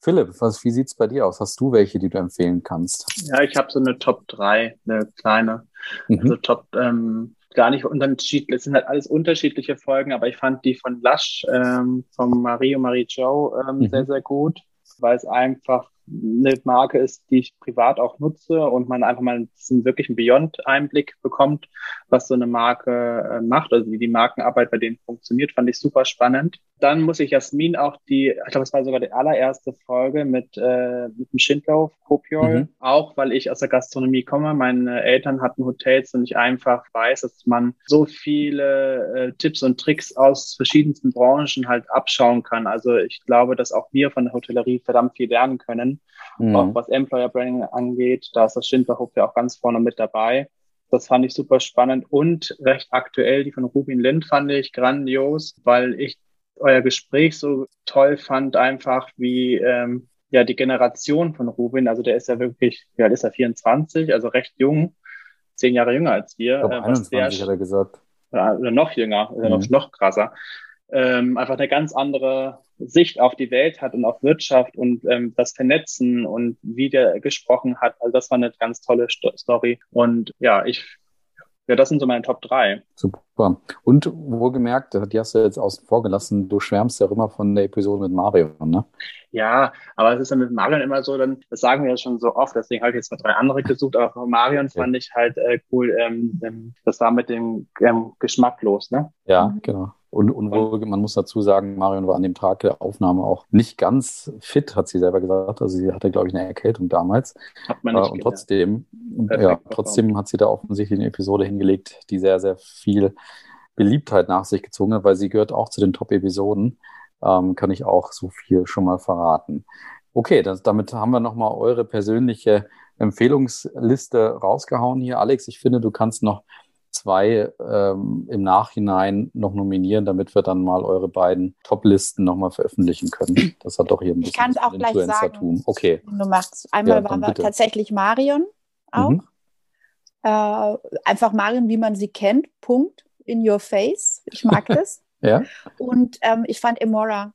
Philipp, was, wie sieht's bei dir aus? Hast du welche, die du empfehlen kannst? Ja, ich habe so eine Top 3, eine kleine. Mhm. Also Top, ähm, gar nicht unterschiedlich, es sind halt alles unterschiedliche Folgen, aber ich fand die von Lush, ähm, von Mario Marie Joe ähm, mhm. sehr, sehr gut, weil es einfach eine Marke ist, die ich privat auch nutze und man einfach mal einen wirklichen Beyond-Einblick bekommt, was so eine Marke äh, macht, also wie die Markenarbeit bei denen funktioniert, fand ich super spannend. Dann muss ich Jasmin auch die, ich glaube, es war sogar die allererste Folge mit, äh, mit dem Schindlauf, Kopiol, mhm. auch weil ich aus der Gastronomie komme. Meine Eltern hatten Hotels und ich einfach weiß, dass man so viele äh, Tipps und Tricks aus verschiedensten Branchen halt abschauen kann. Also ich glaube, dass auch wir von der Hotellerie verdammt viel lernen können mhm. auch was Employer Branding angeht. Da ist das Schindlerhof ja auch ganz vorne mit dabei. Das fand ich super spannend und recht aktuell. Die von Rubin Lind fand ich grandios, weil ich euer Gespräch so toll fand, einfach wie ähm, ja die Generation von Rubin. Also der ist ja wirklich, wie alt ist er, 24, also recht jung, zehn Jahre jünger als wir. Ich glaube, äh, 21 hat er gesagt. Oder noch jünger, mhm. noch, noch krasser ähm, einfach eine ganz andere Sicht auf die Welt hat und auf Wirtschaft und ähm, das Vernetzen und wie der gesprochen hat. Also das war eine ganz tolle Story. Und ja, ich, ja, das sind so meine Top drei. Super. Und wohlgemerkt, die hast du jetzt außen vor gelassen, du schwärmst ja immer von der Episode mit Mario, ne? Ja, aber es ist dann mit Marion immer so, dann, das sagen wir ja schon so oft, deswegen habe ich jetzt mal drei andere gesucht, aber Marion fand ich halt äh, cool, ähm, ähm, das war mit dem ähm, geschmacklos, ne? Ja, genau. Und, und wohl, man muss dazu sagen, Marion war an dem Tag der Aufnahme auch nicht ganz fit, hat sie selber gesagt. Also sie hatte, glaube ich, eine Erkältung damals. Hat man nicht äh, und trotzdem, ja, trotzdem hat sie da offensichtlich eine Episode hingelegt, die sehr, sehr viel Beliebtheit nach sich gezogen hat, weil sie gehört auch zu den Top-Episoden. Ähm, kann ich auch so viel schon mal verraten. Okay, das, damit haben wir nochmal eure persönliche Empfehlungsliste rausgehauen hier. Alex, ich finde, du kannst noch zwei ähm, im Nachhinein noch nominieren, damit wir dann mal eure beiden Top-Listen nochmal veröffentlichen können. Das hat doch hier ein bisschen Ich kann es auch gleich sagen. Okay. Du machst einmal ja, war bitte. tatsächlich Marion auch. Mhm. Äh, einfach Marion, wie man sie kennt. Punkt. In your face. Ich mag das. ja. Und ähm, ich fand Emora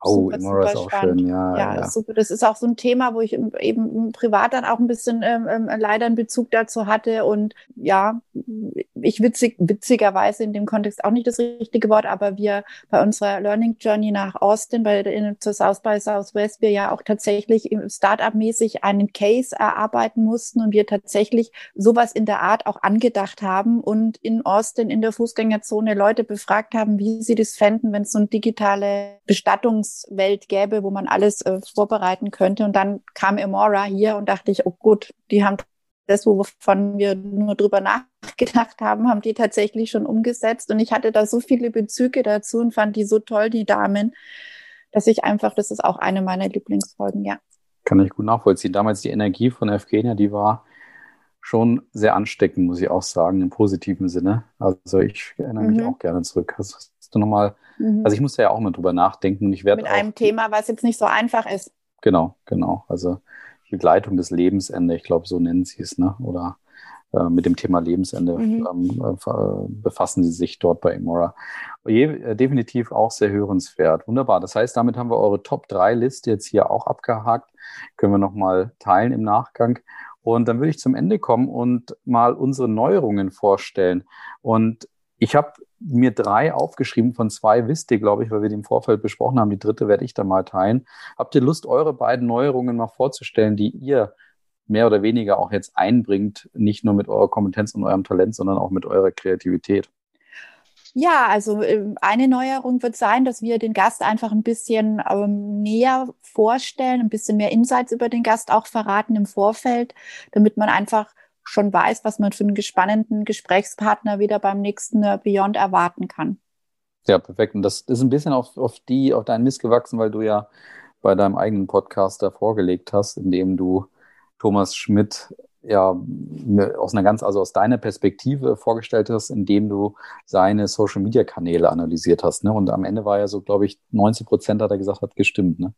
Oh, Imora ist auch spannend. schön, ja, ja, ja. super. Das ist auch so ein Thema, wo ich eben privat dann auch ein bisschen ähm, ähm, leider einen Bezug dazu hatte und ja, ich witzig, witzigerweise in dem Kontext auch nicht das richtige Wort, aber wir bei unserer Learning Journey nach Austin, bei in, zur South by Southwest, wir ja auch tatsächlich Startup-mäßig einen Case erarbeiten mussten und wir tatsächlich sowas in der Art auch angedacht haben und in Austin in der Fußgängerzone Leute befragt haben, wie sie das fänden, wenn es so eine digitale Bestattungswelt gäbe, wo man alles äh, vorbereiten könnte. Und dann kam Emora hier und dachte ich, oh gut, die haben das, wovon wir nur drüber nachgedacht haben, haben die tatsächlich schon umgesetzt. Und ich hatte da so viele Bezüge dazu und fand die so toll, die Damen, dass ich einfach, das ist auch eine meiner Lieblingsfolgen, ja. Kann ich gut nachvollziehen. Damals die Energie von Evgenia, die war schon sehr ansteckend, muss ich auch sagen, im positiven Sinne. Also ich erinnere mich mhm. auch gerne zurück. Hast, hast du nochmal, mhm. also ich musste ja auch mal drüber nachdenken und ich werde. Mit einem Thema, was jetzt nicht so einfach ist. Genau, genau. Also Begleitung des Lebensende, ich glaube, so nennen sie es, ne? Oder äh, mit dem Thema Lebensende mhm. ähm, äh, befassen sie sich dort bei Imora. Je, äh, definitiv auch sehr hörenswert. Wunderbar. Das heißt, damit haben wir eure Top 3 Liste jetzt hier auch abgehakt. Können wir nochmal teilen im Nachgang. Und dann würde ich zum Ende kommen und mal unsere Neuerungen vorstellen. Und ich habe mir drei aufgeschrieben, von zwei wisst ihr, glaube ich, weil wir die im Vorfeld besprochen haben. Die dritte werde ich dann mal teilen. Habt ihr Lust, eure beiden Neuerungen mal vorzustellen, die ihr mehr oder weniger auch jetzt einbringt, nicht nur mit eurer Kompetenz und eurem Talent, sondern auch mit eurer Kreativität? Ja, also ähm, eine Neuerung wird sein, dass wir den Gast einfach ein bisschen ähm, näher vorstellen, ein bisschen mehr Insights über den Gast auch verraten im Vorfeld, damit man einfach schon weiß, was man für einen spannenden Gesprächspartner wieder beim nächsten äh, Beyond erwarten kann. Ja, perfekt. Und das ist ein bisschen auf, auf die, auf deinen Mist gewachsen, weil du ja bei deinem eigenen Podcast da vorgelegt hast, in dem du Thomas Schmidt ja aus einer ganz, also aus deiner Perspektive vorgestellt hast, indem du seine Social Media Kanäle analysiert hast. Ne? Und am Ende war ja so, glaube ich, 90 Prozent hat er gesagt, hat gestimmt. Ne?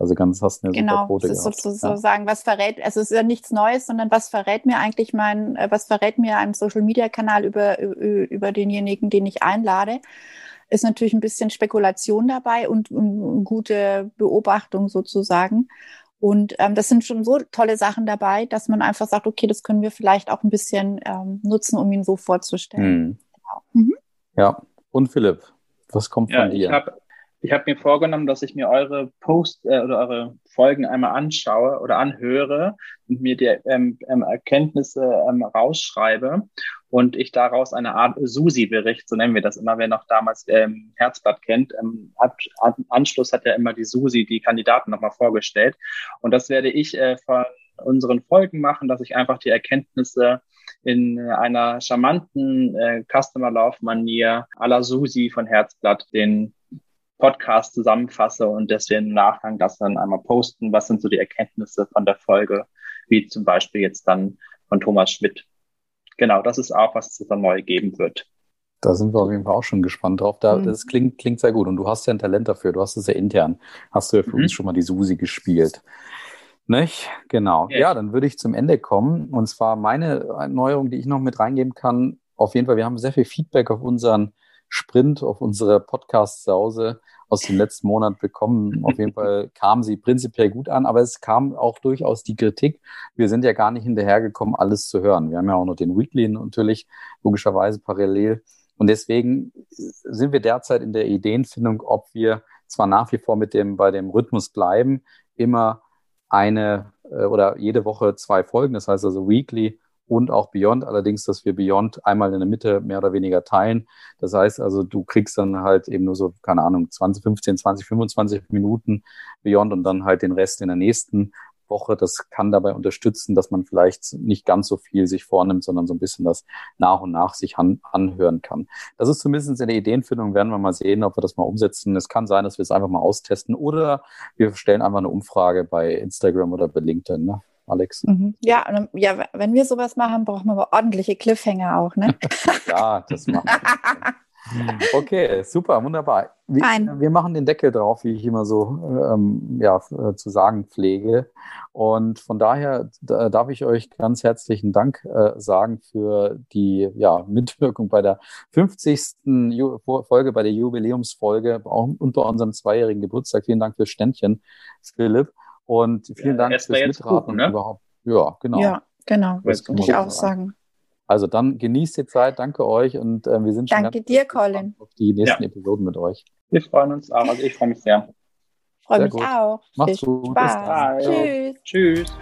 Also ganz hast du eine genau, super Quote das ist gehabt. sozusagen, ja. was verrät, also es ist ja nichts Neues, sondern was verrät mir eigentlich mein, äh, was verrät mir ein Social Media Kanal über, über denjenigen, den ich einlade? Ist natürlich ein bisschen Spekulation dabei und, und gute Beobachtung sozusagen. Und ähm, das sind schon so tolle Sachen dabei, dass man einfach sagt, okay, das können wir vielleicht auch ein bisschen ähm, nutzen, um ihn so vorzustellen. Mhm. Genau. Mhm. Ja, und Philipp, was kommt ja, von dir? Ich habe ich hab mir vorgenommen, dass ich mir eure Post äh, oder eure Folgen einmal anschaue oder anhöre und mir die ähm, ähm, Erkenntnisse ähm, rausschreibe und ich daraus eine Art Susi-Bericht, so nennen wir das immer, wer noch damals ähm, Herzblatt kennt, ähm, ab, ab, Anschluss hat ja immer die Susi die Kandidaten nochmal vorgestellt. Und das werde ich äh, von unseren Folgen machen, dass ich einfach die Erkenntnisse in einer charmanten äh, Customer Love Manier à la Susi von Herzblatt den Podcast zusammenfasse und deswegen im Nachgang das dann einmal posten. Was sind so die Erkenntnisse von der Folge, wie zum Beispiel jetzt dann von Thomas Schmidt. Genau, das ist auch, was es dann neu geben wird. Da sind wir auf jeden Fall auch schon gespannt drauf. Da, mhm. Das klingt, klingt sehr gut. Und du hast ja ein Talent dafür. Du hast es ja intern. Hast du ja für mhm. uns schon mal die Susi gespielt. Nicht? Genau. Ja. ja, dann würde ich zum Ende kommen. Und zwar meine Neuerung, die ich noch mit reingeben kann. Auf jeden Fall, wir haben sehr viel Feedback auf unseren Sprint auf unsere Podcast-Sause aus dem letzten Monat bekommen. Auf jeden Fall kam sie prinzipiell gut an, aber es kam auch durchaus die Kritik. Wir sind ja gar nicht hinterhergekommen, alles zu hören. Wir haben ja auch noch den Weekly natürlich logischerweise parallel. Und deswegen sind wir derzeit in der Ideenfindung, ob wir zwar nach wie vor mit dem, bei dem Rhythmus bleiben, immer eine äh, oder jede Woche zwei Folgen, das heißt also Weekly und auch Beyond. Allerdings, dass wir Beyond einmal in der Mitte mehr oder weniger teilen. Das heißt also, du kriegst dann halt eben nur so, keine Ahnung, 20, 15, 20, 25 Minuten Beyond und dann halt den Rest in der nächsten Woche. Das kann dabei unterstützen, dass man vielleicht nicht ganz so viel sich vornimmt, sondern so ein bisschen das nach und nach sich an, anhören kann. Das ist zumindest in der Ideenfindung, werden wir mal sehen, ob wir das mal umsetzen. Es kann sein, dass wir es einfach mal austesten oder wir stellen einfach eine Umfrage bei Instagram oder bei LinkedIn. Ne? Alex. Mhm. Ja, ja, wenn wir sowas machen, brauchen wir aber ordentliche Cliffhanger auch, ne? ja, das machen wir. Okay, super, wunderbar. Wir, wir, machen den Deckel drauf, wie ich immer so ähm, ja, äh, zu sagen pflege. Und von daher da, darf ich euch ganz herzlichen Dank äh, sagen für die ja, Mitwirkung bei der 50. Ju Folge, bei der Jubiläumsfolge und bei unserem zweijährigen Geburtstag. Vielen Dank fürs Ständchen, Philipp. Und vielen ja, Dank fürs Mitraten ne? überhaupt. Ja, genau. Ja, genau. Das würde ich auch sagen. Also dann genießt die Zeit, danke euch und äh, wir sind schon danke dir, Colin. auf die nächsten ja. Episoden mit euch. Wir freuen uns auch, also ich freue mich sehr. Freue mich gut. auch. Macht's gut. Spaß. Tschüss. Tschüss.